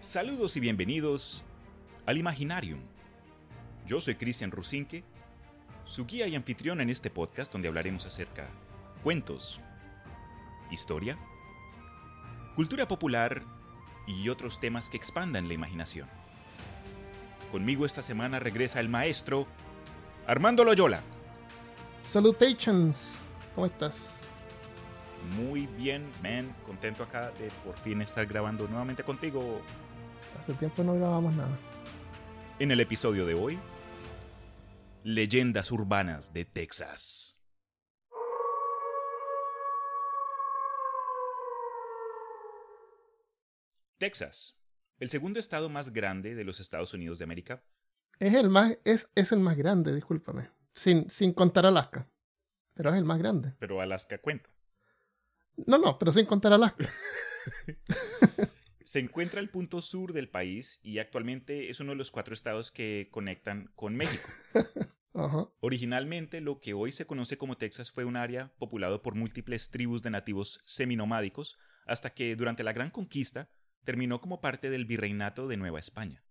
Saludos y bienvenidos al Imaginarium. Yo soy Cristian Rusinque, su guía y anfitrión en este podcast donde hablaremos acerca de cuentos, historia, cultura popular y otros temas que expandan la imaginación. Conmigo esta semana regresa el maestro Armando Loyola. Salutations, ¿cómo estás? Muy bien, man, contento acá de por fin estar grabando nuevamente contigo. Hace tiempo no grabamos nada. En el episodio de hoy, Leyendas Urbanas de Texas. Texas, el segundo estado más grande de los Estados Unidos de América. Es el más, es, es el más grande, discúlpame. Sin, sin contar Alaska. Pero es el más grande. Pero Alaska cuenta. No, no, pero sin contar Alaska. Se encuentra al punto sur del país y actualmente es uno de los cuatro estados que conectan con México. Ajá. Originalmente, lo que hoy se conoce como Texas fue un área populado por múltiples tribus de nativos seminomádicos, hasta que durante la Gran Conquista terminó como parte del virreinato de Nueva España.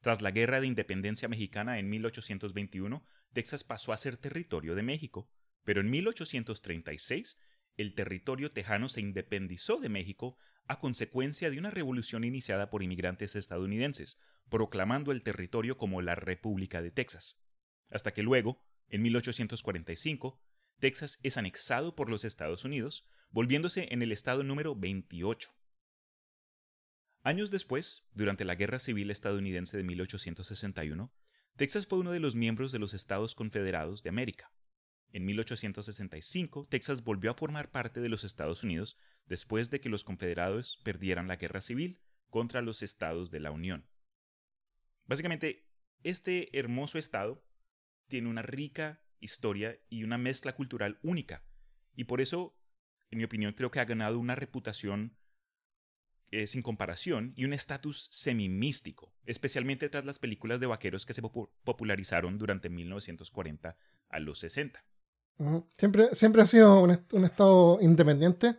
Tras la Guerra de Independencia Mexicana en 1821, Texas pasó a ser territorio de México, pero en 1836 el territorio tejano se independizó de México a consecuencia de una revolución iniciada por inmigrantes estadounidenses, proclamando el territorio como la República de Texas. Hasta que luego, en 1845, Texas es anexado por los Estados Unidos, volviéndose en el estado número 28. Años después, durante la Guerra Civil estadounidense de 1861, Texas fue uno de los miembros de los Estados Confederados de América. En 1865, Texas volvió a formar parte de los Estados Unidos después de que los confederados perdieran la guerra civil contra los estados de la Unión. Básicamente, este hermoso estado tiene una rica historia y una mezcla cultural única, y por eso, en mi opinión, creo que ha ganado una reputación eh, sin comparación y un estatus semimístico, especialmente tras las películas de vaqueros que se popularizaron durante 1940 a los 60. Siempre, siempre ha sido un, un estado independiente.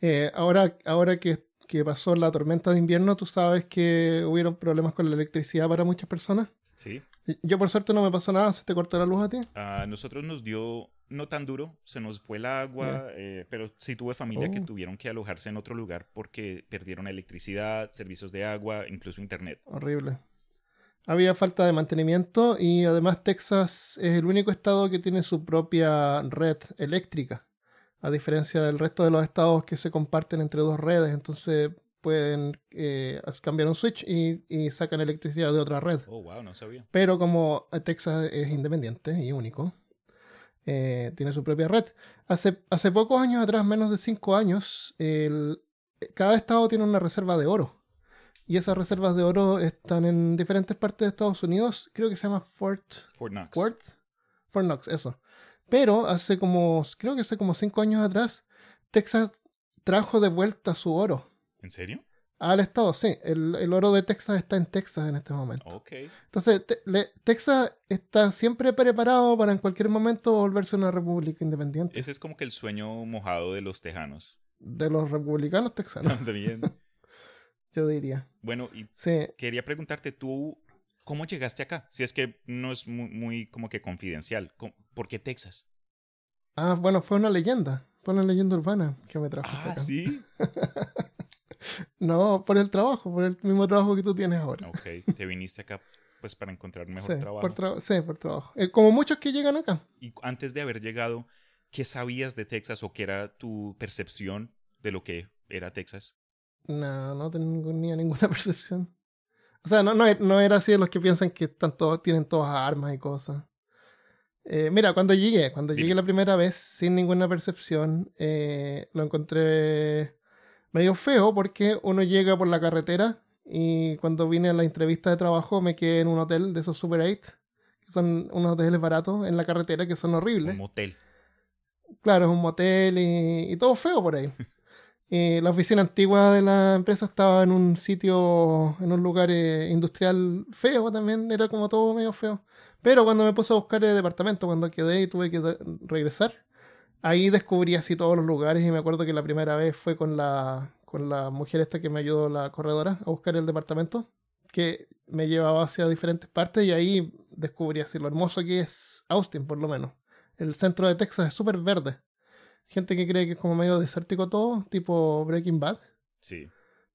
Eh, ahora ahora que, que, pasó la tormenta de invierno, tú sabes que hubieron problemas con la electricidad para muchas personas. Sí. Yo por suerte no me pasó nada, ¿se te cortó la luz a ti? A nosotros nos dio no tan duro, se nos fue el agua, eh, pero sí tuve familia que Oh. tuvieron que alojarse en otro lugar porque perdieron electricidad, servicios de agua, incluso internet. Horrible. Había falta de mantenimiento y además Texas es el único estado que tiene su propia red eléctrica, a diferencia del resto de los estados que se comparten entre dos redes, entonces pueden eh, cambiar un switch y, y sacan electricidad de otra red. Oh, wow, no sabía. Pero como Texas es independiente y único, eh, tiene su propia red. Hace, hace pocos años atrás, menos de cinco años, el- cada estado tiene una reserva de oro. Y esas reservas de oro están en diferentes partes de Estados Unidos. Creo que se llama Fort Fort Knox. Worth. Fort Knox, eso. Pero hace como, creo que hace como cinco años atrás, Texas trajo de vuelta su oro ¿En serio? al estado. Sí, el, el oro de Texas está en Texas en este momento. Ok. Entonces, te- le- Texas está siempre preparado para en cualquier momento volverse una república independiente. Ese es como que el sueño mojado de los tejanos. De los republicanos texanos, También. Yo diría. Bueno, y Sí, quería preguntarte tú, ¿cómo llegaste acá? Si es que no es muy, muy como que confidencial. ¿Cómo- ¿Por qué Texas? Ah, bueno, fue una leyenda. Fue una leyenda urbana que me trajo. Ah, acá. sí. No, por el trabajo, por el mismo trabajo que tú tienes ahora. Ok, te viniste acá pues para encontrar un mejor sí, trabajo. Por tra- sí, por trabajo. Eh, como muchos que llegan acá. Y antes de haber llegado, ¿qué sabías de Texas o qué era tu percepción de lo que era Texas? No, no tenía ninguna percepción. O sea, no, no, no era así de los que piensan que están todos, tienen todas armas y cosas. Eh, mira, cuando llegué, cuando Dime. llegué la primera vez sin ninguna percepción, eh, lo encontré medio feo porque uno llega por la carretera y cuando vine a la entrevista de trabajo me quedé en un hotel de esos Super 8, que son unos hoteles baratos en la carretera que son horribles. Un motel. Claro, es un motel y, y todo feo por ahí. Y la oficina antigua de la empresa estaba en un sitio, en un lugar eh, industrial feo también, era como todo medio feo. Pero cuando me puse a buscar el departamento, cuando quedé y tuve que regresar, ahí descubrí así todos los lugares y me acuerdo que la primera vez fue con la, con la mujer esta que me ayudó, la corredora, a buscar el departamento, que me llevaba hacia diferentes partes y ahí descubrí así lo hermoso que es Austin, por lo menos. El centro de Texas es súper verde. Gente que cree que es como medio desértico todo, tipo Breaking Bad. Sí.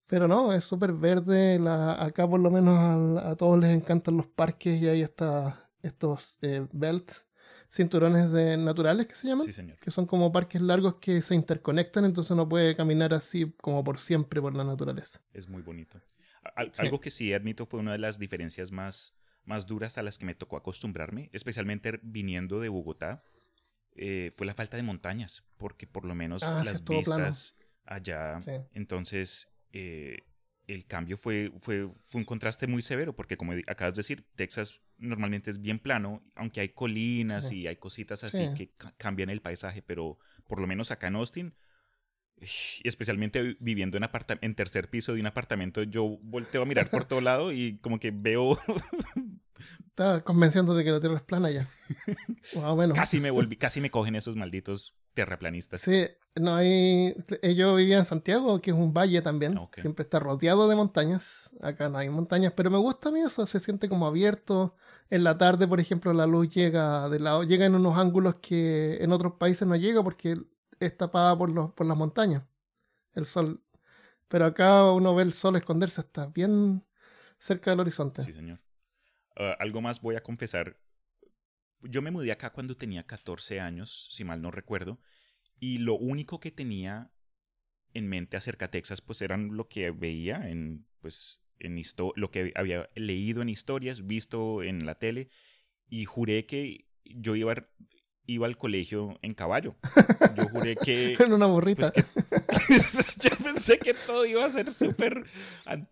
Pero no, es súper verde. La, acá por lo menos a, todos les encantan los parques y ahí está estos eh, belts, cinturones de naturales que se llaman. Sí, señor. Que son como parques largos que se interconectan, entonces uno puede caminar así como por siempre por la naturaleza. Es muy bonito. Algo que sí admito fue una de las diferencias más, más duras a las que me tocó acostumbrarme, especialmente viniendo de Bogotá, eh, fue la falta de montañas, porque por lo menos ah, las vistas allá, entonces eh, el cambio fue, fue, fue un contraste muy severo, porque como acabas de decir, Texas normalmente es bien plano, aunque hay colinas y hay cositas así que cambian el paisaje, pero por lo menos acá en Austin y especialmente viviendo en, en tercer piso de un apartamento, yo volteo a mirar por todo lado y como que veo... Estaba convenciendo de que la Tierra es plana ya. Casi me volví, casi me cogen esos malditos terraplanistas. Sí, no hay... Yo vivía en Santiago, que es un valle también. Siempre está rodeado de montañas. Acá no hay montañas, pero me gusta a mí eso. Se siente como abierto. En la tarde, por ejemplo, la luz llega de lado, llega en unos ángulos que en otros países no llega porque es tapada por, los, por las montañas, el sol. Pero acá uno ve el sol esconderse hasta bien cerca del horizonte. Sí, señor. Ah, algo más voy a confesar. Yo me mudé acá cuando tenía 14 años, si mal no recuerdo, y lo único que tenía en mente acerca de Texas, pues eran lo que veía en, pues, en lo que había leído en historias, visto en la tele, y juré que yo iba a iba al colegio en caballo. Yo juré que... en una burrita. Pues yo pensé que todo iba a ser súper...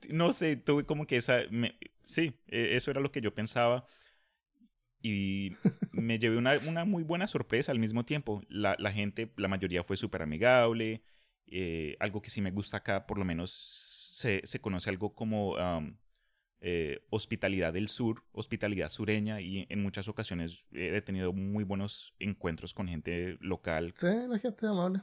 No sé, tuve como que esa... Sí, e, eso era lo que yo pensaba. Y me llevé una, una muy buena sorpresa al mismo tiempo. La, la gente, la mayoría fue súper amigable. Eh, algo que sí me gusta acá, por lo menos se, se conoce algo como eh, hospitalidad del sur, hospitalidad sureña y en muchas ocasiones he tenido muy buenos encuentros con gente local. Sí, la gente amable.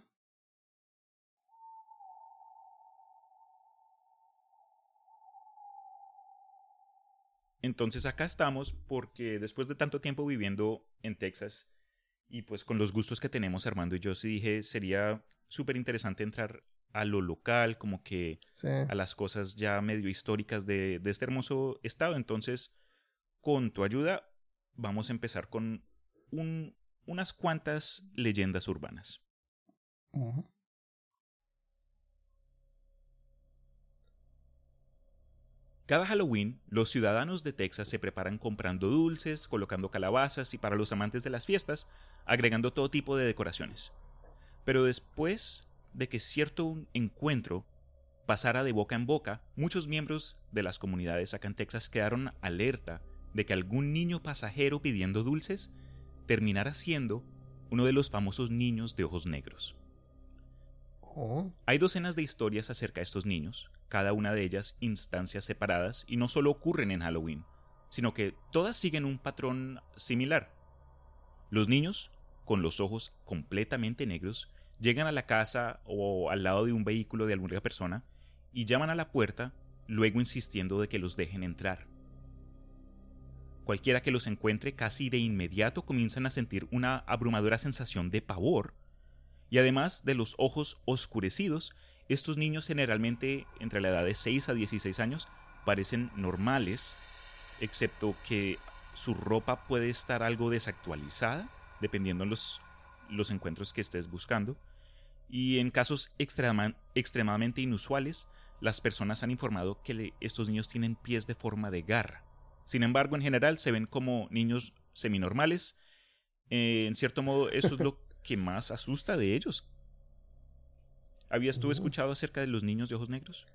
Entonces acá estamos porque después de tanto tiempo viviendo en Texas y pues con los gustos que tenemos Armando y yo sí dije sería súper interesante entrar a lo local, como que a las cosas ya medio históricas de, este hermoso estado. Entonces, con tu ayuda, vamos a empezar con unas cuantas leyendas urbanas. Cada Halloween, los ciudadanos de Texas se preparan comprando dulces, colocando calabazas y para los amantes de las fiestas, agregando todo tipo de decoraciones. Pero después de que cierto encuentro pasara de boca en boca, muchos miembros de las comunidades acá en Texas quedaron alerta de que algún niño pasajero pidiendo dulces terminara siendo uno de los famosos niños de ojos negros. Oh. Hay docenas de historias acerca de estos niños, cada una de ellas instancias separadas y no solo ocurren en Halloween, sino que todas siguen un patrón similar. Los niños, con los ojos completamente negros, llegan a la casa o al lado de un vehículo de alguna persona y llaman a la puerta, luego insistiendo de que los dejen entrar. Cualquiera que los encuentre casi de inmediato comienzan a sentir una abrumadora sensación de pavor, y además de los ojos oscurecidos, estos niños generalmente entre la edad de 6 a 16 años parecen normales, excepto que su ropa puede estar algo desactualizada, dependiendo de los los encuentros que estés buscando. Y en casos extremadamente inusuales, las personas han informado que estos niños tienen pies de forma de garra. Sin embargo, en general se ven como niños seminormales. Eh, en cierto modo, eso es lo que más asusta de ellos. ¿Habías tú uh. escuchado acerca de los niños de ojos negros?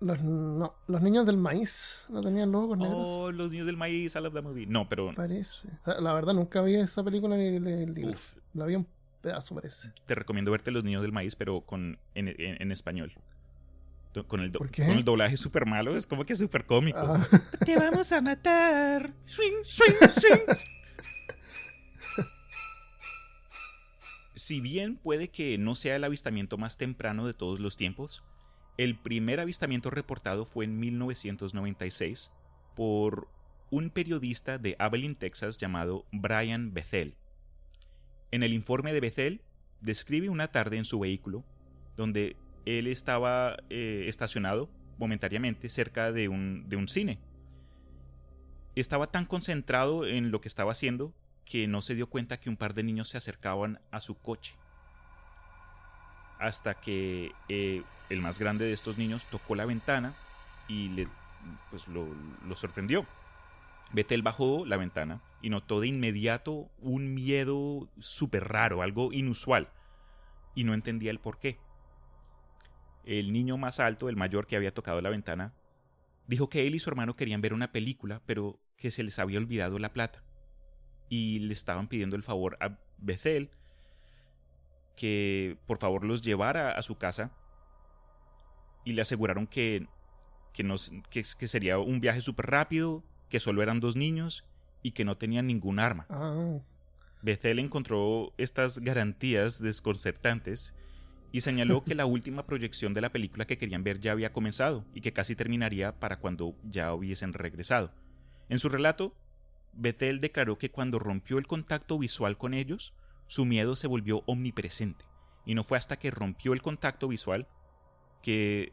Los, no, los niños del maíz no tenían ojos negros. Oh, los niños del maíz, I love that movie. No, pero. Parece. La verdad, nunca vi esa película ni el libro. La vi un pedazo, parece. Te recomiendo verte Los niños del maíz, pero con en, en, español. Con el, con el doblaje súper malo, es como que súper cómico. Ah. Te vamos a matar. Swing, swing, swing. si bien puede que no sea el avistamiento más temprano de todos los tiempos, El primer avistamiento reportado fue en 1996 por un periodista de Abilene, Texas llamado Brian Bethel. En el informe de Bethel describe una tarde en su vehículo donde él estaba eh, estacionado momentáneamente cerca de un, de un cine. Estaba tan concentrado en lo que estaba haciendo que no se dio cuenta que un par de niños se acercaban a su coche. Hasta que eh, el más grande de estos niños tocó la ventana y le, pues lo, lo sorprendió. Betel bajó la ventana y notó de inmediato un miedo súper raro, algo inusual, y no entendía el por qué. El niño más alto, el mayor que había tocado la ventana, dijo que él y su hermano querían ver una película, pero que se les había olvidado la plata. Y le estaban pidiendo el favor a Bethel que por favor los llevara a su casa y le aseguraron que, que, que, sería un viaje súper rápido, que solo eran dos niños y que no tenían ningún arma. Ah. Bethel encontró estas garantías desconcertantes y señaló que la última proyección de la película que querían ver ya había comenzado y que casi terminaría para cuando ya hubiesen regresado. En su relato, Bethel declaró que cuando rompió el contacto visual con ellos, su miedo se volvió omnipresente, y no fue hasta que rompió el contacto visual que,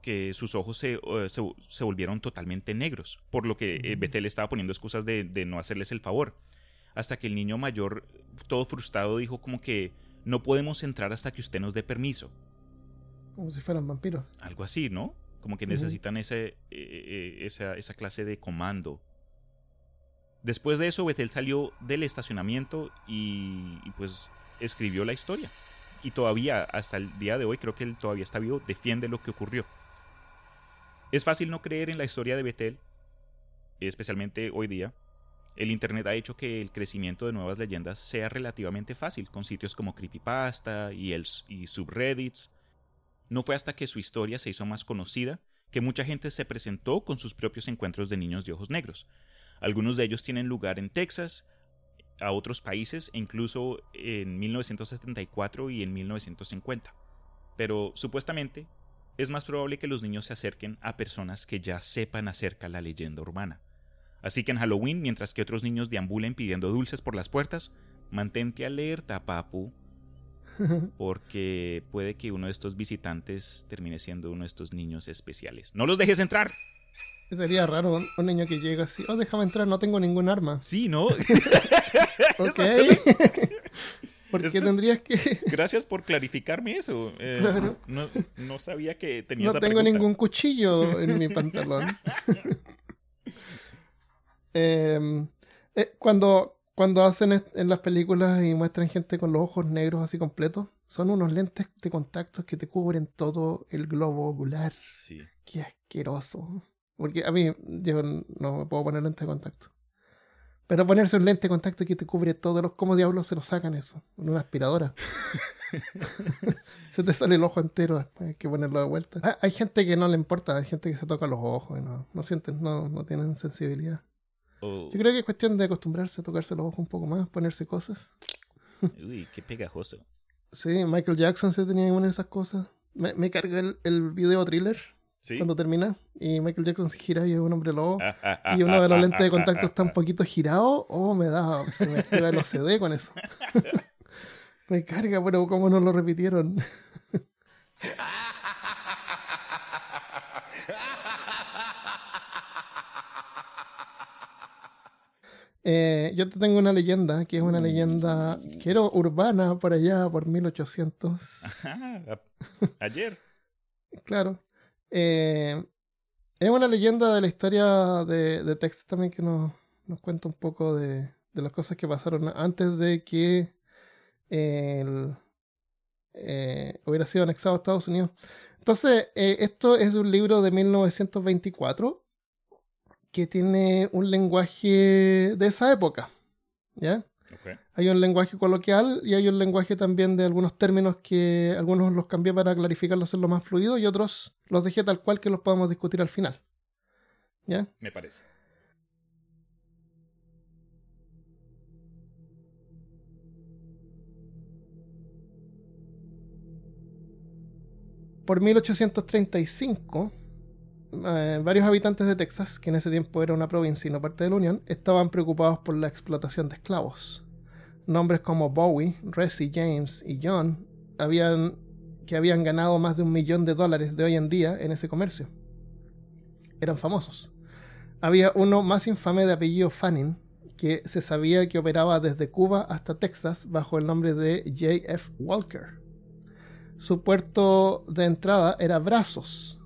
que sus ojos se, eh, se, volvieron totalmente negros, por lo que eh, Bethel estaba poniendo excusas de, de no hacerles el favor. Hasta que el niño mayor, todo frustrado, dijo como que no podemos entrar hasta que usted nos dé permiso. Como si fueran vampiros. Algo así, ¿no? Como que necesitan ese, eh, esa, esa, clase de comando. Después de eso, Bethel salió del estacionamiento y, pues escribió la historia. Y todavía, hasta el día de hoy, creo que él todavía está vivo, defiende lo que ocurrió. Es fácil no creer en la historia de Bethel, especialmente hoy día, el Internet ha hecho que el crecimiento de nuevas leyendas sea relativamente fácil, con sitios como Creepypasta y, el, y subreddits. No fue hasta que su historia se hizo más conocida que mucha gente se presentó con sus propios encuentros de niños de ojos negros. Algunos de ellos tienen lugar en Texas, a otros países incluso en 1974 y en 1950. Pero supuestamente es más probable que los niños se acerquen a personas que ya sepan acerca de la leyenda urbana. Así que en Halloween, mientras que otros niños deambulen pidiendo dulces por las puertas, mantente alerta, papu. Porque puede que uno de estos visitantes termine siendo uno de estos niños especiales. ¡No los dejes entrar! Sería raro un, niño que llega así, oh, déjame entrar, no tengo ningún arma. Sí, ¿no? ok. ¿Por qué tendrías que...? Gracias por clarificarme eso. Eh, no, sabía que tenía No tengo ningún cuchillo en mi pantalón. Em, eh, cuando, cuando hacen en las películas y muestran gente con los ojos negros así completos, son unos lentes de contacto que te cubren todo el globo ocular. Sí. Qué asqueroso. Porque a mí, yo no me puedo poner lentes de contacto. Pero ponerse un lente de contacto que te cubre todos los. ¿Cómo diablos se lo sacan eso? Con una aspiradora. se te sale el ojo entero después, hay que ponerlo de vuelta. Ah, hay gente que no le importa, hay gente que se toca los ojos y no, no sienten, no, no tienen sensibilidad. Yo creo que es cuestión de acostumbrarse a tocarse los ojos un poco más, ponerse cosas. Uy, qué pegajoso. Sí, Michael Jackson se tenía que poner esas cosas. Me, me el, el video thriller cuando termina y Michael Jackson se gira y es un hombre lobo y uno de los lentes de contacto está un poquito girado, oh, me da, se me pega el OCD con eso. me carga, pero cómo no lo repitieron. Eh, yo te tengo una leyenda, que es una leyenda, quiero urbana por allá, por 1800. Ayer. claro. Eh, es una leyenda de la historia de, de Texas también que nos, nos cuenta un poco de, de, las cosas que pasaron antes de que el, eh, hubiera sido anexado a Estados Unidos. Entonces, esto es un libro de 1924 que tiene un lenguaje de esa época. ¿Ya? Hay un lenguaje coloquial y hay un lenguaje también de algunos términos que algunos los cambié para clarificarlos, hacerlo más fluido y otros los dejé tal cual que los podemos discutir al final. ¿Ya? Me parece. por 1835, eh, varios habitantes de Texas, que en ese tiempo era una provincia y no parte de la Unión, estaban preocupados por la explotación de esclavos. Nombres como Bowie, Resi, James y John habían, que habían ganado más de un millón de dólares de hoy en día en ese comercio. Eran famosos. Había uno más infame de apellido Fanning, que se sabía que operaba desde Cuba hasta Texas bajo el nombre de J.F. Walker. Su puerto de entrada era Brazos.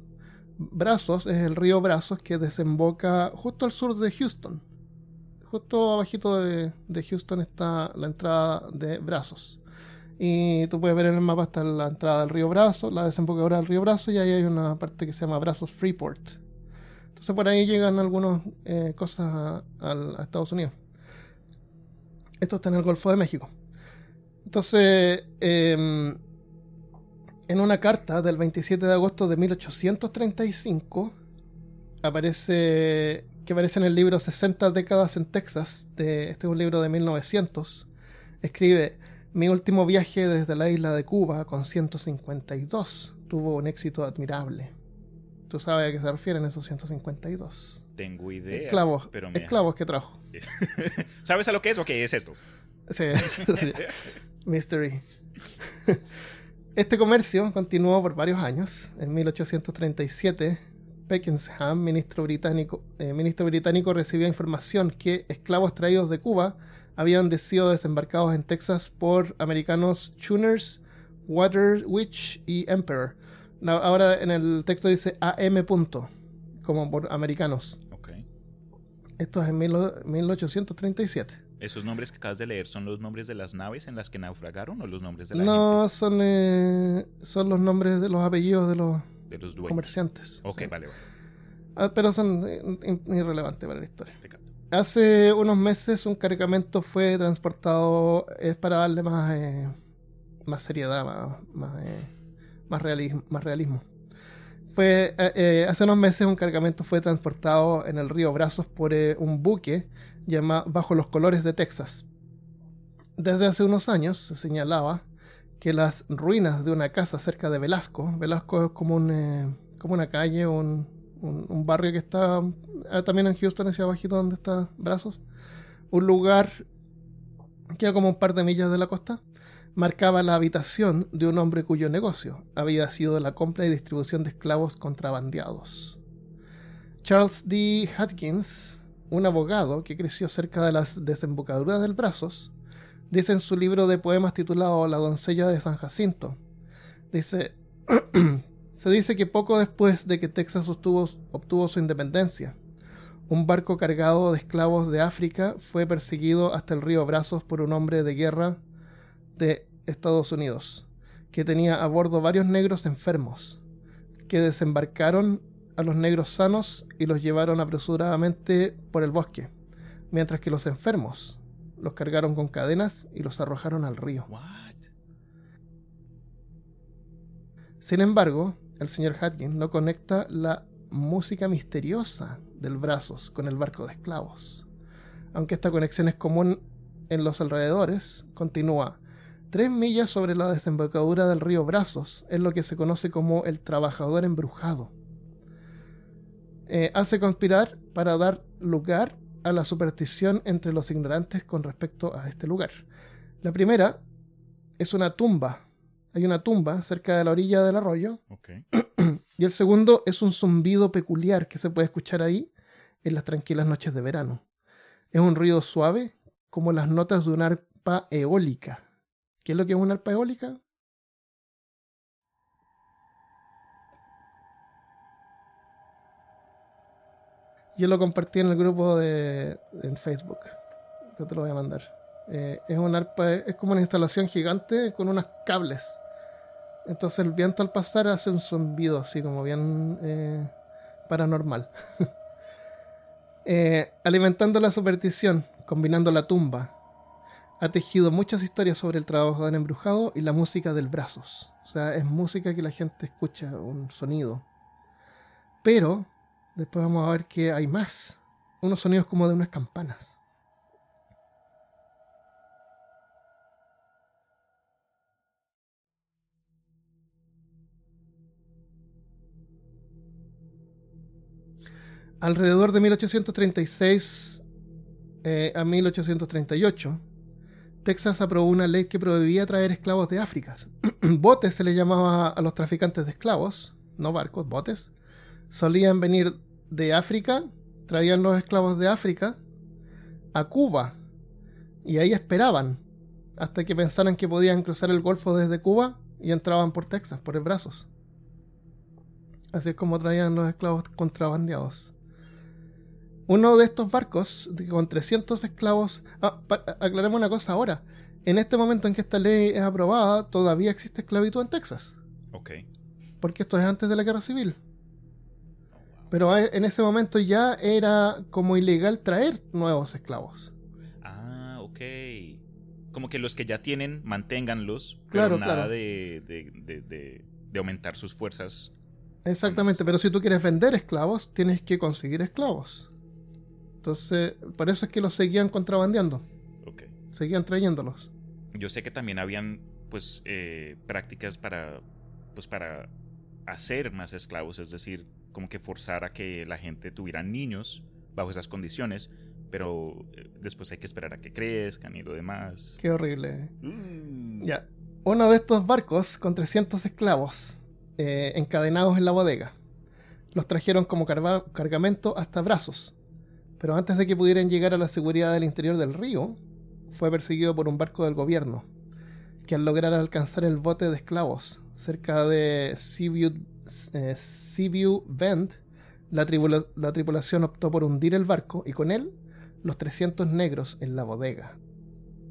Brazos es el río Brazos que desemboca justo al sur de Houston. Justo abajito de, Houston está la entrada de Brazos. Y tú puedes ver en el mapa hasta la entrada del río Brazos, la desembocadura del río Brazos, y ahí hay una parte que se llama Brazos Freeport. Entonces por ahí llegan algunas eh, cosas a, Estados Unidos. Esto está en el Golfo de México. Entonces, em, en una carta del 27 de agosto de 1835, aparece que aparece en el libro 60 décadas en Texas, de, este es un libro de 1900, escribe, mi último viaje desde la isla de Cuba con 152 tuvo un éxito admirable. ¿Tú sabes a qué se refieren esos 152? Tengo idea. Esclavos, pero esclavos que trajo. ¿Sabes a lo que es o qué es esto? Sí, sí. Mystery. Este comercio continuó por varios años. En 1837, Peckenham, ministro británico, eh, ministro británico, recibió información que esclavos traídos de Cuba habían sido desembarcados en Texas por americanos Tuners, Waterwitch y Emperor. Ahora en el texto dice AM. como por americanos. Esto es en 1837. ¿Esos nombres que acabas de leer son los nombres de las naves en las que naufragaron o los nombres de la No, son, eh, son los nombres de los apellidos de los, de los comerciantes. Ok, vale, vale. Ah, pero son eh, irrelevantes para la historia. Hace unos meses un cargamento fue transportado, es para darle más, eh, más seriedad, más, más, más, realismo, más realismo. Fue, hace unos meses un cargamento fue transportado en el río Brazos por un buque bajo los colores de Texas. Desde hace unos años se señalaba que las ruinas de una casa cerca de Velasco, Velasco es como, un, eh, como una calle, un, un, barrio que está ah, también en Houston, hacia abajito donde está Brazos, un lugar que era como un par de millas de la costa, marcaba la habitación de un hombre cuyo negocio había sido la compra y distribución de esclavos contrabandeados. Charles D. Hutchins un abogado que creció cerca de las desembocaduras del Brazos, dice en su libro de poemas titulado La doncella de San Jacinto, dice, se dice que poco después de que Texas obtuvo, obtuvo su independencia, un barco cargado de esclavos de África fue perseguido hasta el río Brazos por un hombre de guerra de Estados Unidos, que tenía a bordo varios negros enfermos, que desembarcaron a los negros sanos y los llevaron apresuradamente por el bosque, mientras que los enfermos los cargaron con cadenas y los arrojaron al río. Sin embargo, el señor Hatkin no conecta la música misteriosa del Brazos con el barco de esclavos. Aunque esta conexión es común en los alrededores, continúa. Tres millas sobre la desembocadura del río Brazos es lo que se conoce como el trabajador embrujado eh, hace conspirar para dar lugar a la superstición entre los ignorantes con respecto a este lugar. La primera es una tumba. Hay una tumba cerca de la orilla del arroyo. y el segundo es un zumbido peculiar que se puede escuchar ahí en las tranquilas noches de verano. Es un ruido suave como las notas de una arpa eólica. ¿Qué es lo que es una arpa eólica? Yo lo compartí en el grupo de en Facebook. Yo te lo voy a mandar. Eh, es un arpa, es como una instalación gigante con unos cables. Entonces el viento al pasar hace un zumbido así como bien eh, paranormal. Eh, alimentando la superstición, combinando la tumba, ha tejido muchas historias sobre el trabajo del embrujado y la música del brazos. O sea, es música que la gente escucha, un sonido. Pero Después vamos a ver que hay más. Unos sonidos como de unas campanas. Alrededor de 1836 eh, a 1838, Texas aprobó una ley que prohibía traer esclavos de África. botes se les llamaba a los traficantes de esclavos, no barcos, botes. Solían venir de África, traían los esclavos de África a Cuba y ahí esperaban hasta que pensaran que podían cruzar el Golfo desde Cuba y entraban por Texas, por el brazos. Así es como traían los esclavos contrabandeados. Uno de estos barcos, con 300 esclavos... Ah, aclaremos una cosa ahora. En este momento en que esta ley es aprobada, todavía existe esclavitud en Texas. Ok. Porque esto es antes de la guerra civil. Pero en ese momento ya era como ilegal traer nuevos esclavos. Ah, ok. Como que los que ya tienen, manténganlos, pero nada De, de, de, aumentar sus fuerzas. Exactamente, pero si tú quieres vender esclavos, tienes que conseguir esclavos. Entonces, por eso es que los seguían contrabandeando. Ok. Seguían trayéndolos. Yo sé que también habían, pues, eh, prácticas para, pues, para hacer más esclavos, es decir, como que forzar a que la gente tuviera niños bajo esas condiciones, pero eh, después hay que esperar a que crezcan y lo demás. Qué horrible. Mm. Ya. Uno de estos barcos con 300 esclavos eh, encadenados en la bodega. Los trajeron como cargamento hasta brazos. Pero antes de que pudieran llegar a la seguridad del interior del río, fue perseguido por un barco del gobierno, que al lograr alcanzar el bote de esclavos cerca de Seaview eh, Seaview Bend, la, tripulación optó por hundir el barco y con él los 300 negros en la bodega.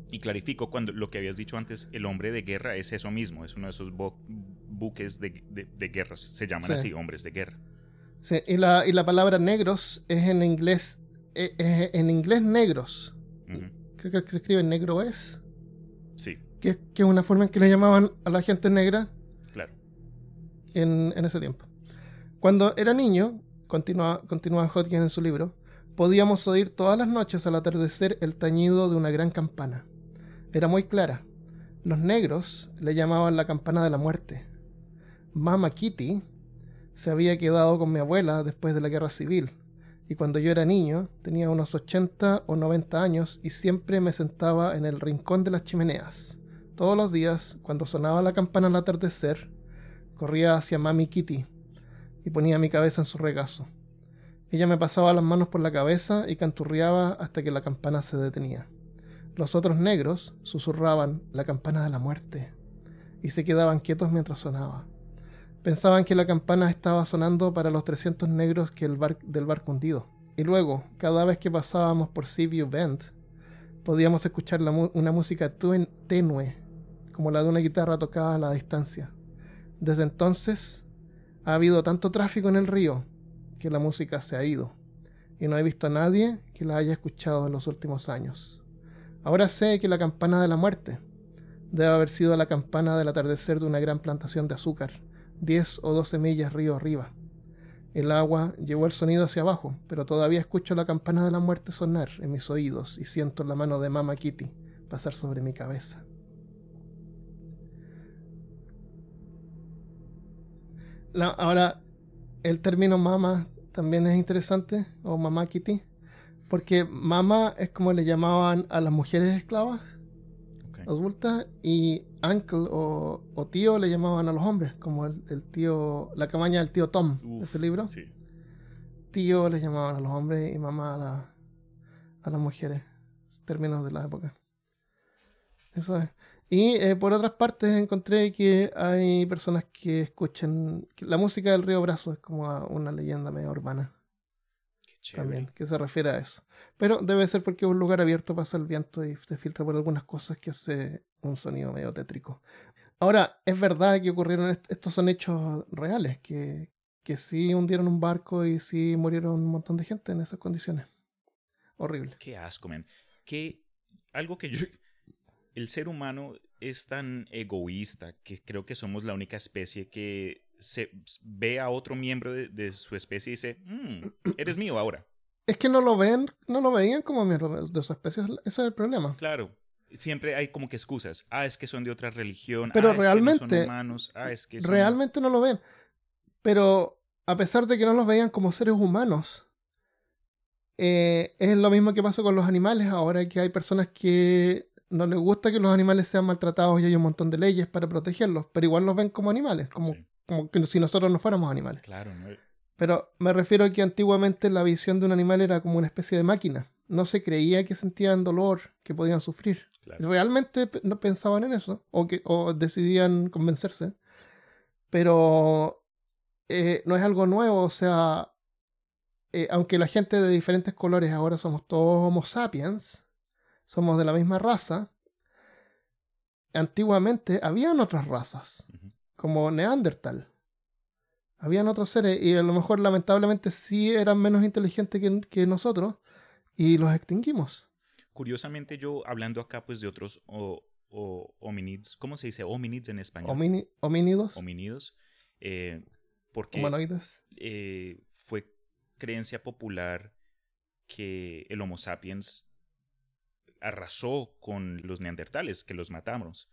Y clarifico cuando lo que habías dicho antes, el hombre de guerra es eso mismo, es uno de esos buques de, guerra, se llaman así, hombres de guerra. Sí, y la, y la palabra negros es en inglés, e, es, en inglés negros. Creo que se escribe negro es. Sí. Que, que, es una forma en que le llamaban a la gente negra en, ese tiempo. Cuando era niño, continúa, continúa Hodgkin en su libro, podíamos oír todas las noches al atardecer el tañido de una gran campana. Era muy clara. Los negros le llamaban la campana de la muerte. Mama Kitty se había quedado con mi abuela después de la guerra civil, y cuando yo era niño tenía unos 80 o 90 años y siempre me sentaba en el rincón de las chimeneas. Todos los días, cuando sonaba la campana al atardecer, Corría hacia Mami Kitty y ponía mi cabeza en su regazo. Ella me pasaba las manos por la cabeza y canturreaba hasta que la campana se detenía. Los otros negros susurraban la campana de la muerte y se quedaban quietos mientras sonaba. Pensaban que la campana estaba sonando para los 300 negros que el del barco hundido. Y luego, cada vez que pasábamos por Seaview Bend, podíamos escuchar una música tenue, como la de una guitarra tocada a la distancia. Desde entonces ha habido tanto tráfico en el río que la música se ha ido y no he visto a nadie que la haya escuchado en los últimos años. Ahora sé que la campana de la muerte debe haber sido la campana del atardecer de una gran plantación de azúcar, 10 o 12 millas río arriba. El agua llevó el sonido hacia abajo, pero todavía escucho la campana de la muerte sonar en mis oídos y siento la mano de Mama Kitty pasar sobre mi cabeza. Ahora, el término mama también es interesante, o mamá kitty, porque mama es como le llamaban a las mujeres esclavas adultas y uncle o, tío le llamaban a los hombres, como el, tío, la cabaña del tío Tom, ese libro. Tío le llamaban a los hombres y mamá a, a las mujeres, términos de la época. Eso es. Y eh, por otras partes encontré que hay personas que escuchan la música del río Brazo es como una leyenda medio urbana. También, que se refiere a eso. Pero debe ser porque es un lugar abierto, pasa el viento y se filtra por algunas cosas que hace un sonido medio tétrico. Ahora, es verdad que ocurrieron, estos son hechos reales, que, que sí hundieron un barco y sí murieron un montón de gente en esas condiciones. Horrible. Qué asco, man. Que algo que yo, el ser humano es tan egoísta que creo que somos la única especie que se ve a otro miembro de, su especie y dice, mm, eres mío ahora. Es que no lo ven, no lo veían como miembro de su especie, ese es el problema. Claro. Siempre hay como que excusas. Ah, es que son de otra religión. Pero ah, realmente, es que no son humanos. Ah, es que realmente no lo ven. Pero a pesar de que no los veían como seres humanos, eh, es lo mismo que pasó con los animales ahora que hay personas que no les gusta que los animales sean maltratados y hay un montón de leyes para protegerlos, pero igual los ven como animales, como, Sí. como que si nosotros no fuéramos animales. Claro, ¿no? Pero me refiero a que antiguamente la visión de un animal era como una especie de máquina. No se creía que sentían dolor, que podían sufrir. Claro. Realmente no pensaban en eso, o, que, o decidían convencerse. Pero eh, no es algo nuevo, o sea, eh, aunque la gente de diferentes colores ahora somos todos Homo sapiens, somos de la misma raza, antiguamente habían otras razas, como Neandertal. Habían otros seres y a lo mejor lamentablemente sí eran menos inteligentes que, que nosotros y los extinguimos. Curiosamente, yo hablando acá pues de otros o, o hominids, ¿cómo se dice? Hominids en español. Homini- homínidos, Hominidos. eh, porque humanoides. eh, fue creencia popular que el Homo sapiens arrasó con los neandertales, que los matamos.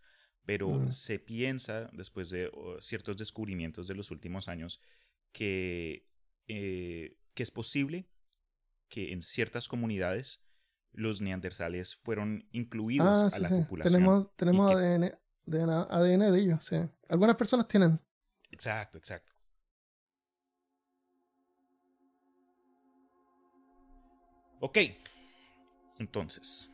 Pero Mm. se piensa, después de ciertos descubrimientos de los últimos años, que, eh, que es posible que en ciertas comunidades los neandertales fueron incluidos Ah, a la sí. populación. Tenemos, tenemos que- ADN, ADN de ellos, sí. Algunas personas tienen. Exacto, exacto. Ok. Entonces,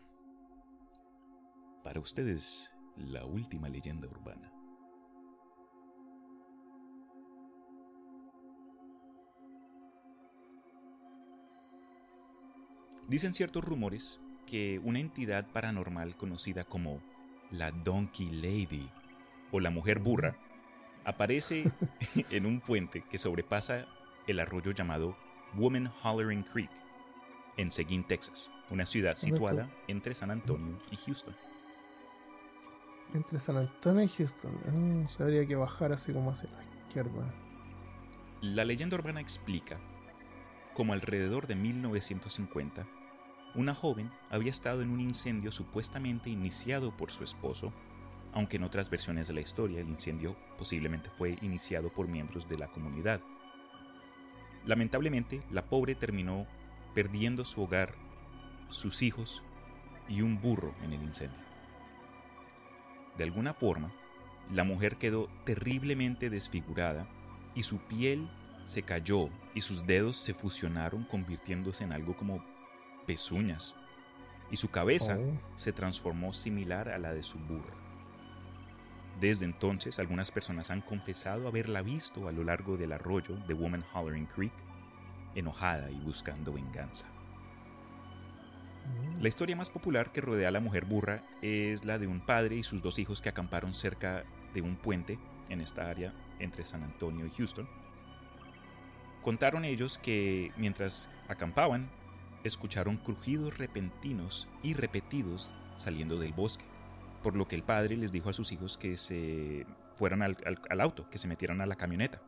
para ustedes, la última leyenda urbana. Dicen ciertos rumores que una entidad paranormal conocida como la Donkey Lady o la Mujer Burra aparece en un puente que sobrepasa el arroyo llamado Woman Hollering Creek en Seguin, Texas, una ciudad ¿Dónde situada entre San Antonio y Houston. Entre San Antonio y Houston. Ah, se habría que bajar así como hacia la izquierda. La leyenda urbana explica cómo alrededor de 1950, una joven había estado en un incendio supuestamente iniciado por su esposo, aunque en otras versiones de la historia el incendio posiblemente fue iniciado por miembros de la comunidad. Lamentablemente, la pobre terminó perdiendo su hogar, sus hijos y un burro en el incendio. De alguna forma, la mujer quedó terriblemente desfigurada y su piel se cayó y sus dedos se fusionaron convirtiéndose en algo como pezuñas y su cabeza Oh. se transformó similar a la de su burro. Desde entonces algunas personas han confesado haberla visto a lo largo del arroyo de Woman Hollering Creek, enojada y buscando venganza. La historia más popular que rodea a la mujer burra es la de un padre y sus dos hijos que acamparon cerca de un puente en esta área entre San Antonio y Houston. Contaron ellos que mientras acampaban, escucharon crujidos repentinos y repetidos saliendo del bosque, por lo que el padre les dijo a sus hijos que se fueran al, auto, que se metieran a la camioneta,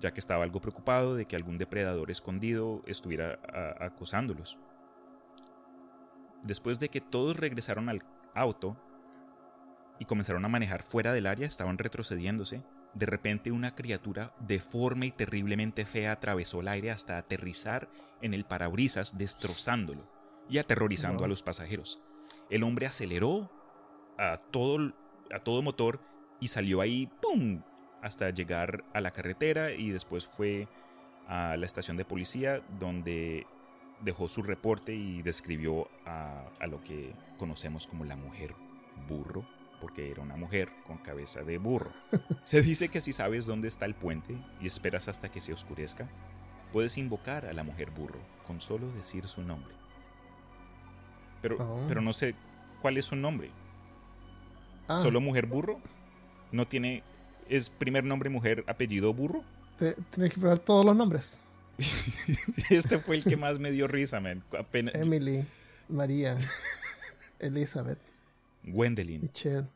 ya que estaba algo preocupado de que algún depredador escondido estuviera acosándolos. Después de que todos regresaron al auto y comenzaron a manejar fuera del área, estaban retrocediéndose. De repente una criatura deforme y terriblemente fea atravesó el aire hasta aterrizar en el parabrisas destrozándolo y aterrorizando Wow. a los pasajeros. El hombre aceleró a todo, a todo motor y salió ahí ¡pum! hasta llegar a la carretera y después fue a la estación de policía donde dejó su reporte y describió a, a lo que conocemos como la mujer burro, porque era una mujer con cabeza de burro. Se dice que si sabes dónde está el puente y esperas hasta que se oscurezca, puedes invocar a la mujer burro con solo decir su nombre. Pero, Oh. pero no sé cuál es su nombre. Ah, ¿Solo mujer burro? ¿No tiene... ¿Es primer nombre mujer, apellido burro? te- tienes que probar todos los nombres. Este fue el que más me dio risa, man. Apenas... Emily, María, Elizabeth, Gwendoline. Michelle,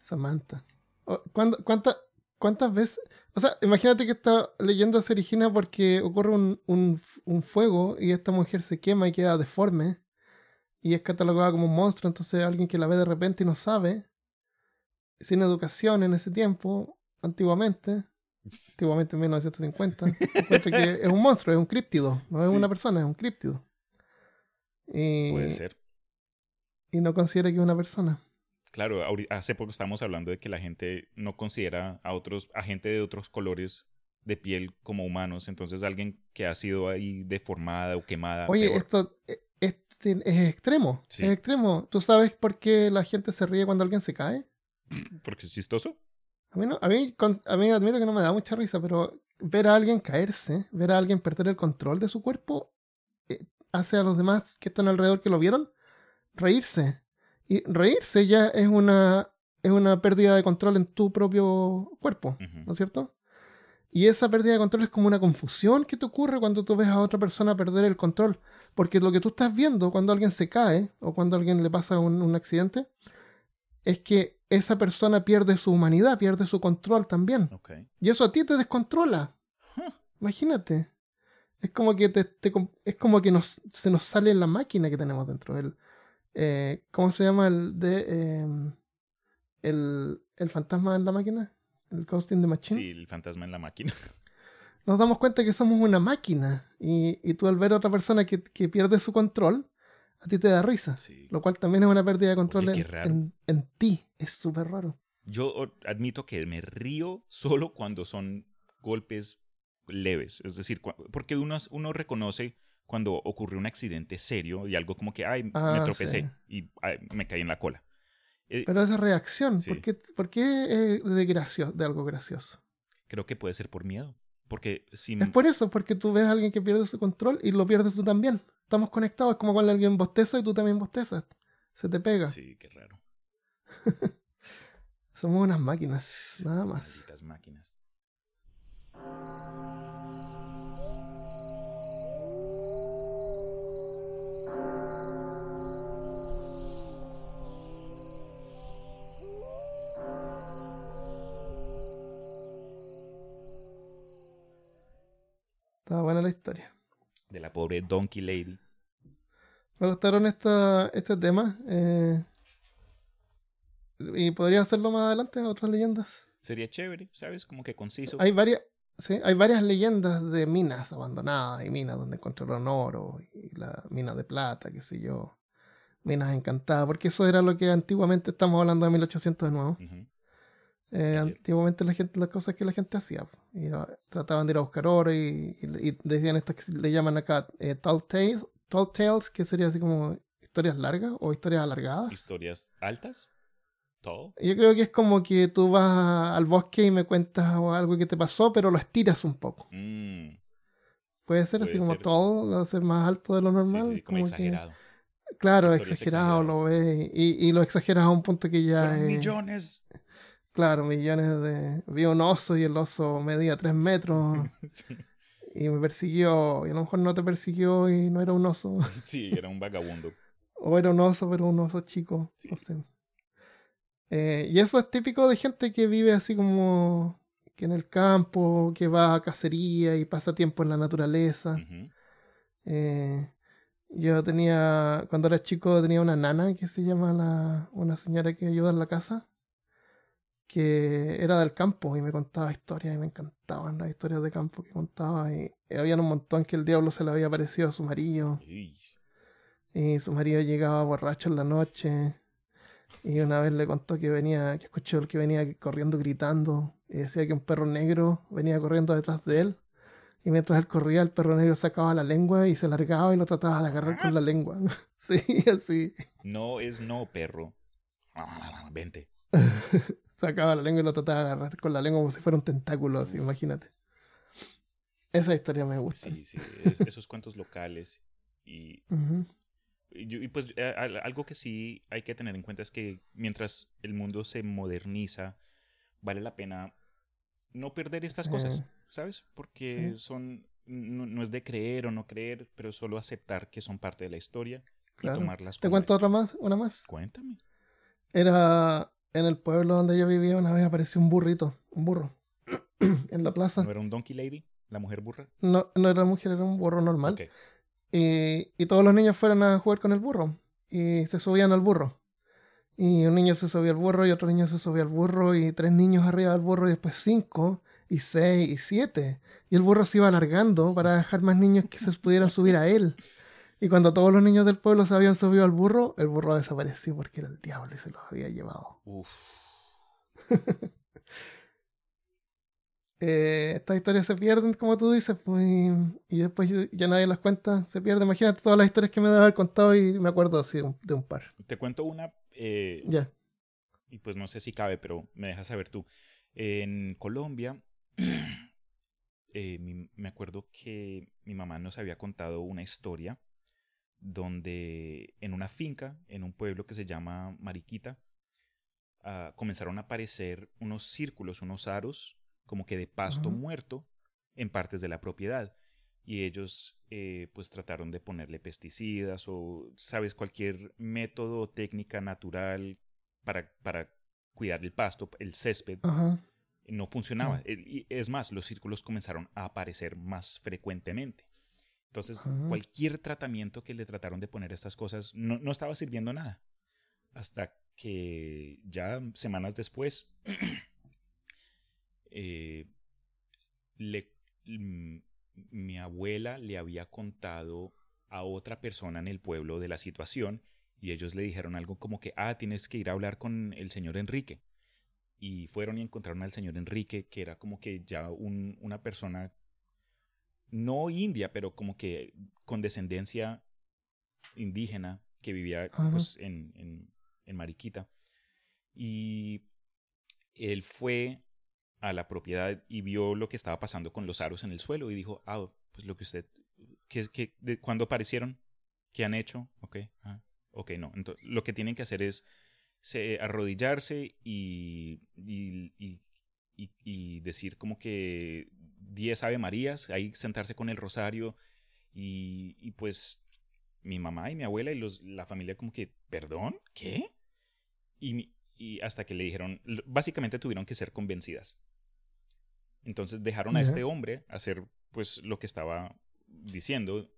Samantha. Oh, ¿cuándo- cuánta- ¿Cuántas veces? O sea, imagínate que esta leyenda se origina porque ocurre un, un, un fuego y esta mujer se quema y queda deforme y es catalogada como un monstruo. Entonces, alguien que la ve de repente y no sabe, sin educación en ese tiempo, antiguamente, antiguamente en 1950, encuentra que es un monstruo, es un críptido, no es Sí. una persona, es un críptido. Y, Puede ser. y no considera que es una persona. Claro, hace poco estábamos hablando de que la gente no considera a otros, a gente de otros colores de piel como humanos. Entonces alguien que ha sido ahí deformada o quemada. Oye, peor. esto eh, este es extremo. Sí. Es extremo. ¿Tú sabes por qué la gente se ríe cuando alguien se cae? Porque es chistoso. A mí, no, a, mí, con- a mí admito que no me da mucha risa, pero ver a alguien caerse, ver a alguien perder el control de su cuerpo, eh, hace a los demás que están alrededor que lo vieron reírse. Y reírse ya es una, es una pérdida de control en tu propio cuerpo. ¿no es cierto? Y esa pérdida de control es como una confusión que te ocurre cuando tú ves a otra persona perder el control. Porque lo que tú estás viendo cuando alguien se cae o cuando a alguien le pasa un, un accidente es que esa persona pierde su humanidad, pierde su control también. Y eso a ti te descontrola. Huh. Imagínate. Es como que te, es como que nos, se nos sale la máquina que tenemos dentro. El, eh, ¿Cómo se llama el de eh, el, el fantasma en la máquina? El Ghost in the Machine. Sí, el fantasma en la máquina. Nos damos cuenta que somos una máquina. Y, y tú al ver a otra persona que, que pierde su control, a ti te da risa. Sí. Lo cual también es una pérdida de control Oye, en, en- en ti. Es súper raro. Yo admito que me río solo cuando son golpes leves. Es decir, porque uno, uno reconoce cuando ocurre un accidente serio y algo como que, ay, me Ah, tropecé sí. y ay, me caí en la cola. Eh, Pero esa reacción, Sí. ¿por qué, por qué es de, gracioso, de algo gracioso? creo que puede ser por miedo. Porque si... Es por eso, porque tú ves a alguien que pierde su control y lo pierdes tú también. Estamos conectados, es como cuando alguien bosteza y tú también bostezas. Se te pega. Sí, qué raro. Somos unas máquinas, nada más. Malditas máquinas. Estaba buena la historia. De la pobre Donkey Lady. Me gustaron esta, este tema. eh, y podría hacerlo más adelante, otras leyendas. Sería chévere, ¿sabes? Como que conciso. Hay varias, sí, hay varias leyendas de minas abandonadas y minas donde encontraron oro y la mina de plata, qué sé yo. Minas encantadas, porque eso era lo que antiguamente estamos hablando de 1800 de nuevo. Ujú. Eh, antiguamente la gente, las cosas que la gente hacía. Iba- trataban de ir a buscar oro y, y- y decían estas que le llaman acá eh, tall, tales, tall tales, que sería así como historias largas o historias alargadas. Historias altas. Todo. Yo creo que es como que tú vas al bosque y me cuentas algo que te pasó, pero lo estiras un poco. Mm, Puede ser así Puede como ser. tall, va a ser más alto de lo normal. sí, como, exagerado. claro, exagerado lo ves y, y lo exageras a un punto que ya es... millones. Claro, millones de... Vi un oso y el oso medía tres metros. Sí. y me persiguió, y a lo mejor no te persiguió y no era un oso, Sí, era un vagabundo. o era un oso, pero un oso chico, Sí. no sé. Eh, y eso es típico de gente que vive así como que en el campo, que va a cacería y pasa tiempo en la naturaleza. Eh, yo tenía, cuando era chico, tenía una nana que se llama la, una señora que ayuda en la casa, que era del campo y me contaba historias y me encantaban las historias de campo que contaba. Y, y había un montón que el diablo se le había parecido a su marido y su marido llegaba borracho en la noche. Y una vez le contó que venía, que escuchó que venía corriendo gritando y decía que un perro negro venía corriendo detrás de él. Y mientras él corría, el perro negro sacaba la lengua y se largaba y lo trataba de agarrar con la lengua. sí, así. No es no, perro. Vente. Sacaba la lengua y lo trataba de agarrar con la lengua como si fuera un tentáculo, así, imagínate. Esa historia me gusta. Sí, sí. es- esos cuentos locales. Y, Ujú. y yo- y pues al- algo que sí hay que tener en cuenta es que mientras el mundo se moderniza, vale la pena no perder estas Sí. cosas, ¿sabes? Porque Sí. son no, no es de creer o no creer, pero solo aceptar que son parte de la historia Claro. y tomarlas ¿Te cuento otra más? ¿Una más? Cuéntame. Era en el pueblo donde yo vivía, una vez apareció un burrito, un burro, en la plaza. ¿No era un Donkey Lady? ¿La mujer burra? No, no era mujer, era un burro normal. Y, y todos los niños fueron a jugar con el burro. Y se subían al burro. Y un niño se subía al burro y otro niño se subía al burro y tres niños arriba del burro y después cinco y seis y siete. Y el burro se iba alargando para dejar más niños que se pudieran subir a él. Y cuando todos los niños del pueblo se habían subido al burro, el burro desapareció porque era el diablo y se los había llevado. Uf. Eh, estas historias se pierden, como tú dices, pues, y después ya nadie las cuenta, se pierde. Imagínate todas las historias que me debe haber contado y me acuerdo así de un par. Te cuento una. eh, Ya. y pues no sé si cabe, pero me dejas saber tú. En Colombia, eh, mi- me acuerdo que mi mamá nos había contado una historia donde en una finca, en un pueblo que se llama Mariquita, ah, comenzaron a aparecer unos círculos, unos aros, como que de pasto muerto en partes de la propiedad. Y ellos eh, pues trataron de ponerle pesticidas o, sabes, cualquier método o técnica natural para, para cuidar el pasto, el césped, no funcionaba. Y es más, los círculos comenzaron a aparecer más frecuentemente. Entonces, cualquier tratamiento que le trataron de poner estas cosas no, no estaba sirviendo nada. Hasta que ya semanas después, eh, le- mm, mi abuela le había contado a otra persona en el pueblo de la situación y ellos le dijeron algo como que, ah, tienes que ir a hablar con el señor Enrique y fueron y encontraron al señor Enrique, que era como que ya un- una persona, no india, pero como que con descendencia indígena, que vivía pues, en, en- en Mariquita. Y él fue a la propiedad y vio lo que estaba pasando con los aros en el suelo y dijo, ah, pues lo que usted, que, que, de, ¿cuándo aparecieron? ¿Qué han hecho? Ok, ah, ok, no. Entonces, lo que tienen que hacer es se, arrodillarse y, y, y- y decir como que 10 Ave Marías, ahí sentarse con el rosario y, y pues mi mamá y mi abuela y los, la familia como que, ¿perdón? ¿Qué? Y, y hasta que le dijeron, básicamente tuvieron que ser convencidas. Entonces dejaron a este hombre hacer pues lo que estaba diciendo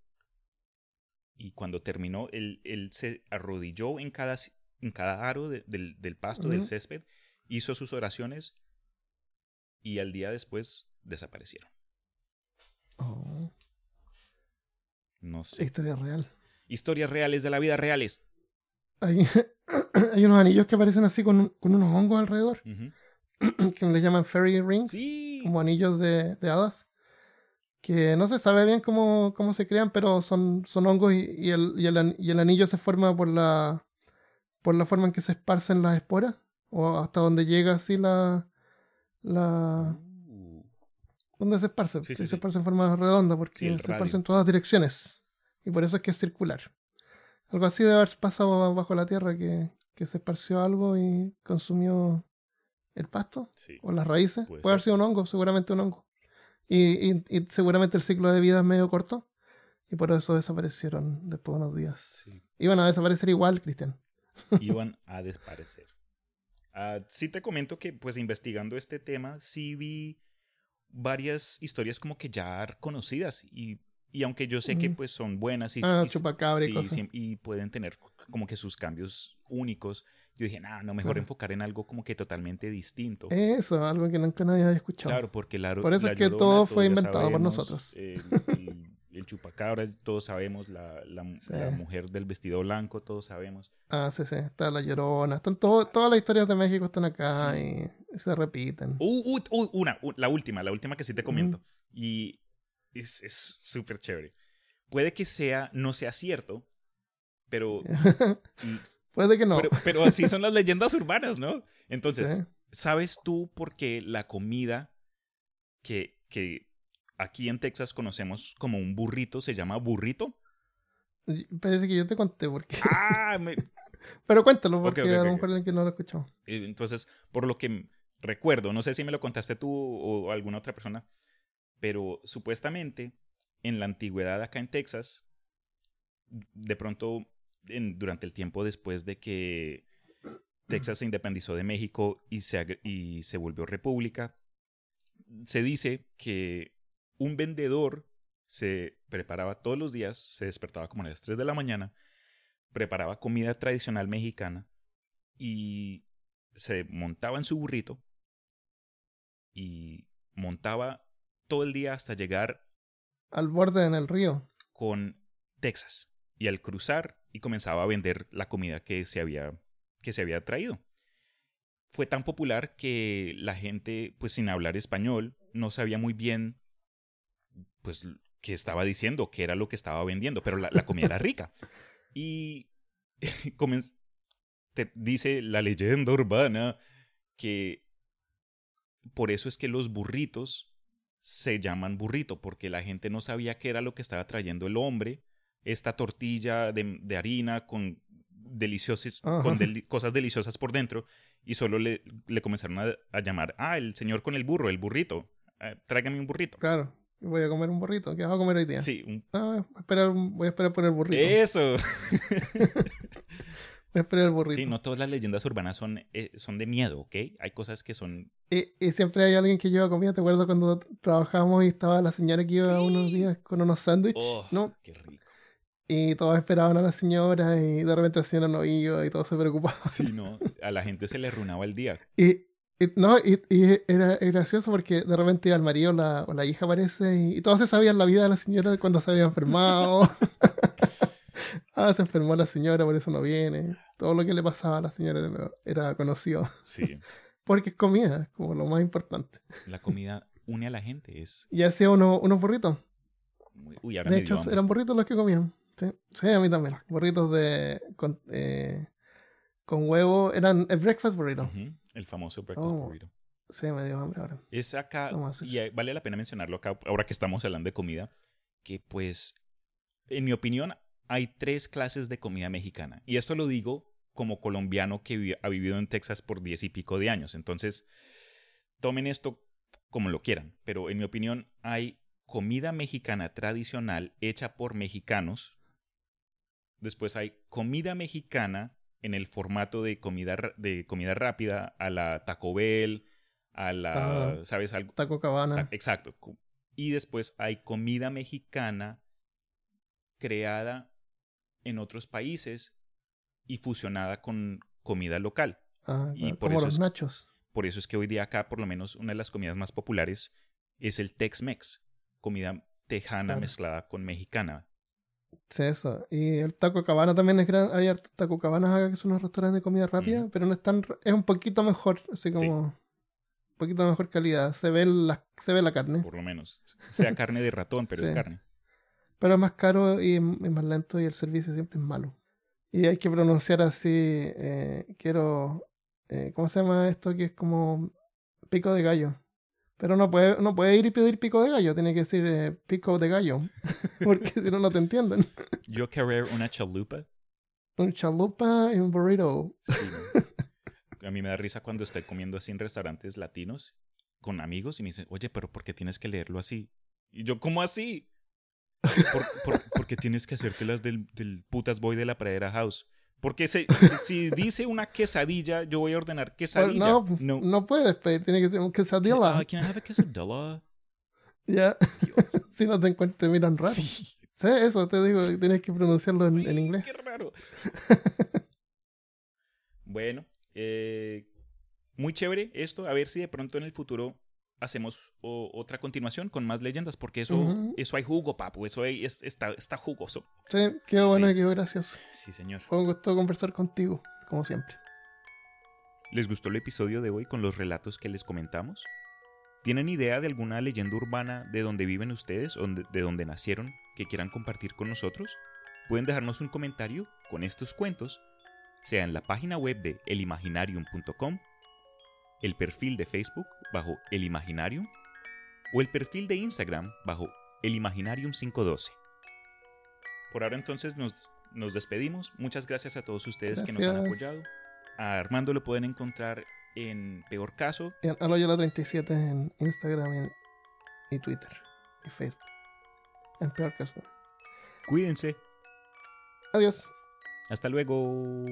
y cuando terminó, él, él se arrodilló en cada, en cada aro de- del, del pasto, del césped, hizo sus oraciones y al día después desaparecieron. Oh, No sé. historia real. Historias reales de la vida reales. Hay, hay unos anillos que aparecen así con, un- con unos hongos alrededor, que les llaman fairy rings, Sí. como anillos de, de hadas, que no se sabe bien cómo, cómo se crean, pero son, son hongos y, y el, y, el, an- y el anillo se forma por la, por la forma en que se esparcen las esporas, o hasta donde llega así la... la donde se esparce, Sí, sí, se esparce en forma redonda porque se esparce radio. en todas direcciones. Y por eso es que es circular. Algo así debe haber pasado bajo la tierra que, que se esparció algo y consumió el pasto o las raíces. Puede Puede, haber sido un hongo, seguramente un hongo. Y, y- y seguramente el ciclo de vida es medio corto. Y por eso desaparecieron después de unos días. Iban a desaparecer igual, Cristian. Iban a desaparecer. Ah, sí te comento que, pues, investigando este tema, sí vi varias historias como que ya conocidas y, y aunque yo sé que, pues, son buenas y, Ah, y- pueden tener como que sus cambios únicos, yo dije, nah, no, mejor Claro. enfocar en algo como que totalmente distinto. Eso, algo que nunca nadie había escuchado. Claro, porque la, Por eso la es que Llorona, todo fue inventado por nosotros. El, el- chupacabra, todos sabemos. La, la- Sí. la mujer del vestido blanco, todos sabemos. Ah, sí, sí. Está la llorona. Están todo- todas las historias de México están acá Sí. y, se repiten. Uh, uh, uh, una, la última, la última que sí te comento. Y es es súper chévere. Puede que sea, no sea cierto, pero, mm, Puede que no. pero, pero así son las leyendas urbanas, ¿no? Entonces. ¿sabes tú por qué la comida que, que aquí en Texas conocemos como un burrito se llama burrito? Parece que yo te conté porque. Ah, me- Pero cuéntalo, porque ok, a ok, lo ok. mejor alguien que no lo escuchó. Entonces, por lo que recuerdo, no sé si me lo contaste tú o alguna otra persona, pero supuestamente en la antigüedad acá en Texas, de pronto, en- durante el tiempo después de que Texas se independizó de México y se, y se volvió república, se dice que un vendedor se preparaba todos los días, se despertaba como a las 3 de la mañana, preparaba comida tradicional mexicana y se montaba en su burrito y montaba todo el día hasta llegar Al borde en el río. con Texas. y al cruzar y comenzaba a vender la comida que se había, que se había traído. Fue tan popular que la gente, pues sin hablar español, no sabía muy bien pues qué estaba diciendo, qué era lo que estaba vendiendo, pero la, la comida era rica. Y te dice la leyenda urbana que por eso es que los burritos se llaman burrito, porque la gente no sabía qué era lo que estaba trayendo el hombre, esta tortilla de, de harina con, deliciosas, con deli- cosas deliciosas por dentro, y solo le, le comenzaron a, a llamar, ah, el señor con el burro, el burrito, eh, tráigame un burrito. Claro. Voy a comer un burrito. ¿Qué vas a comer hoy día? Sí, un- Ah, voy, a esperar, voy a esperar por el burrito. eso. Voy a esperar el burrito. Sí, no todas las leyendas urbanas son, eh, son de miedo, ¿ok? Hay cosas que son... Y, y siempre hay alguien que lleva comida. ¿Te acuerdas cuando trabajábamos y estaba la señora que iba unos días con unos sándwiches? Oh, ¿No? qué rico. Y todos esperaban a la señora y de repente la señora no iba y todos se preocupaban. Sí, no, a la gente se le arruinaba el día. Y, y- no, y, y era, gracioso porque de repente el marido la, o la hija aparece y, y todos se sabían la vida de la señora cuando se había enfermado. ah, se enfermó la señora, por eso no viene. Todo lo que le pasaba a la señora era- conocido. Sí, Porque es comida, es como lo más importante. la comida une a la gente, es... Y hacía uno, unos burritos. Uy, ahora De me hecho, eran burritos los que comían. Sí, sí a mí también. Burritos de. con, eh, con huevo. Eran el breakfast burrito. El famoso breakfast Oh. burrito. Sí, me dio hambre ahora. Es acá, y vale la pena mencionarlo acá, ahora que estamos hablando de comida, que pues, en mi opinión, hay tres clases de comida mexicana. Y esto lo digo como colombiano que vi- ha vivido en Texas por diez y pico de años. Entonces, tomen esto como lo quieran. Pero en mi opinión, hay comida mexicana tradicional hecha por mexicanos. Después hay comida mexicana en el formato de comida, de comida rápida, a la Taco Bell, a la, Ah. ¿sabes? Algo, Taco Cabana. Ah, Exacto. Y después hay comida mexicana creada en otros países y fusionada con comida local. Ah, y por como eso los es- nachos. Por eso es que hoy día acá, por lo menos, una de las comidas más populares es el Tex-Mex, comida tejana Claro. mezclada con mexicana. Sí, eso. Y el Taco Cabana también es gran. Hay Taco Cabanas acá que son unos restaurantes de comida rápida, pero no es tan. Es un poquito mejor. Así como. Un poquito mejor calidad. Se ve la, se ve la carne. Por lo menos. Sea carne de ratón, pero es carne. Pero es más caro y es es más lento y el servicio siempre es malo. Y hay que pronunciar así, eh, quiero, eh, ¿cómo se llama esto? Que es como pico de gallo. Pero no puede, no puede ir y pedir pico de gallo, tiene que decir eh, pico de gallo, porque si no, no te entienden. Yo querer una chalupa. Un chalupa y un burrito. A mí me da risa cuando estoy comiendo así en restaurantes latinos con amigos y me dicen, oye, pero ¿por qué tienes que leerlo así? Y yo, ¿cómo así? ¿Por, por, porque tienes que hacértelas del, del putas boy de la pradera house? Porque se- si dice una quesadilla, yo voy a ordenar Pues quesadilla. no, pues, no. puedes pedir, tiene que ser un quesadilla. Ah, can I have a quesadilla? Ya, si no te encuentras, te miran raro. Sí. Sí, eso te digo, tienes que pronunciarlo en inglés. Qué raro. bueno, eh, muy chévere esto. A ver si de pronto en el futuro hacemos o- otra continuación con más leyendas, porque eso, eso hay jugo, papu. Eso hay- es- está, está jugoso. Sí, quedó bueno Sí. y quedó gracioso. Sí, señor. Fue un gusto conversar contigo, como siempre. ¿Les gustó el episodio de hoy con los relatos que les comentamos? ¿Tienen idea de alguna leyenda urbana de donde viven ustedes o de de donde nacieron que quieran compartir con nosotros? Pueden dejarnos un comentario con estos cuentos, sea en la página web de elimaginarium.com, el perfil de Facebook bajo El Imaginarium o el perfil de Instagram bajo elimaginarium512. Por ahora entonces nos, nos despedimos. Muchas gracias a todos ustedes que nos han apoyado. A Armando lo pueden encontrar en Peor Caso. Aloyola 37 en Instagram y Twitter y Facebook. En peor caso. Cuídense. Adiós. Hasta luego.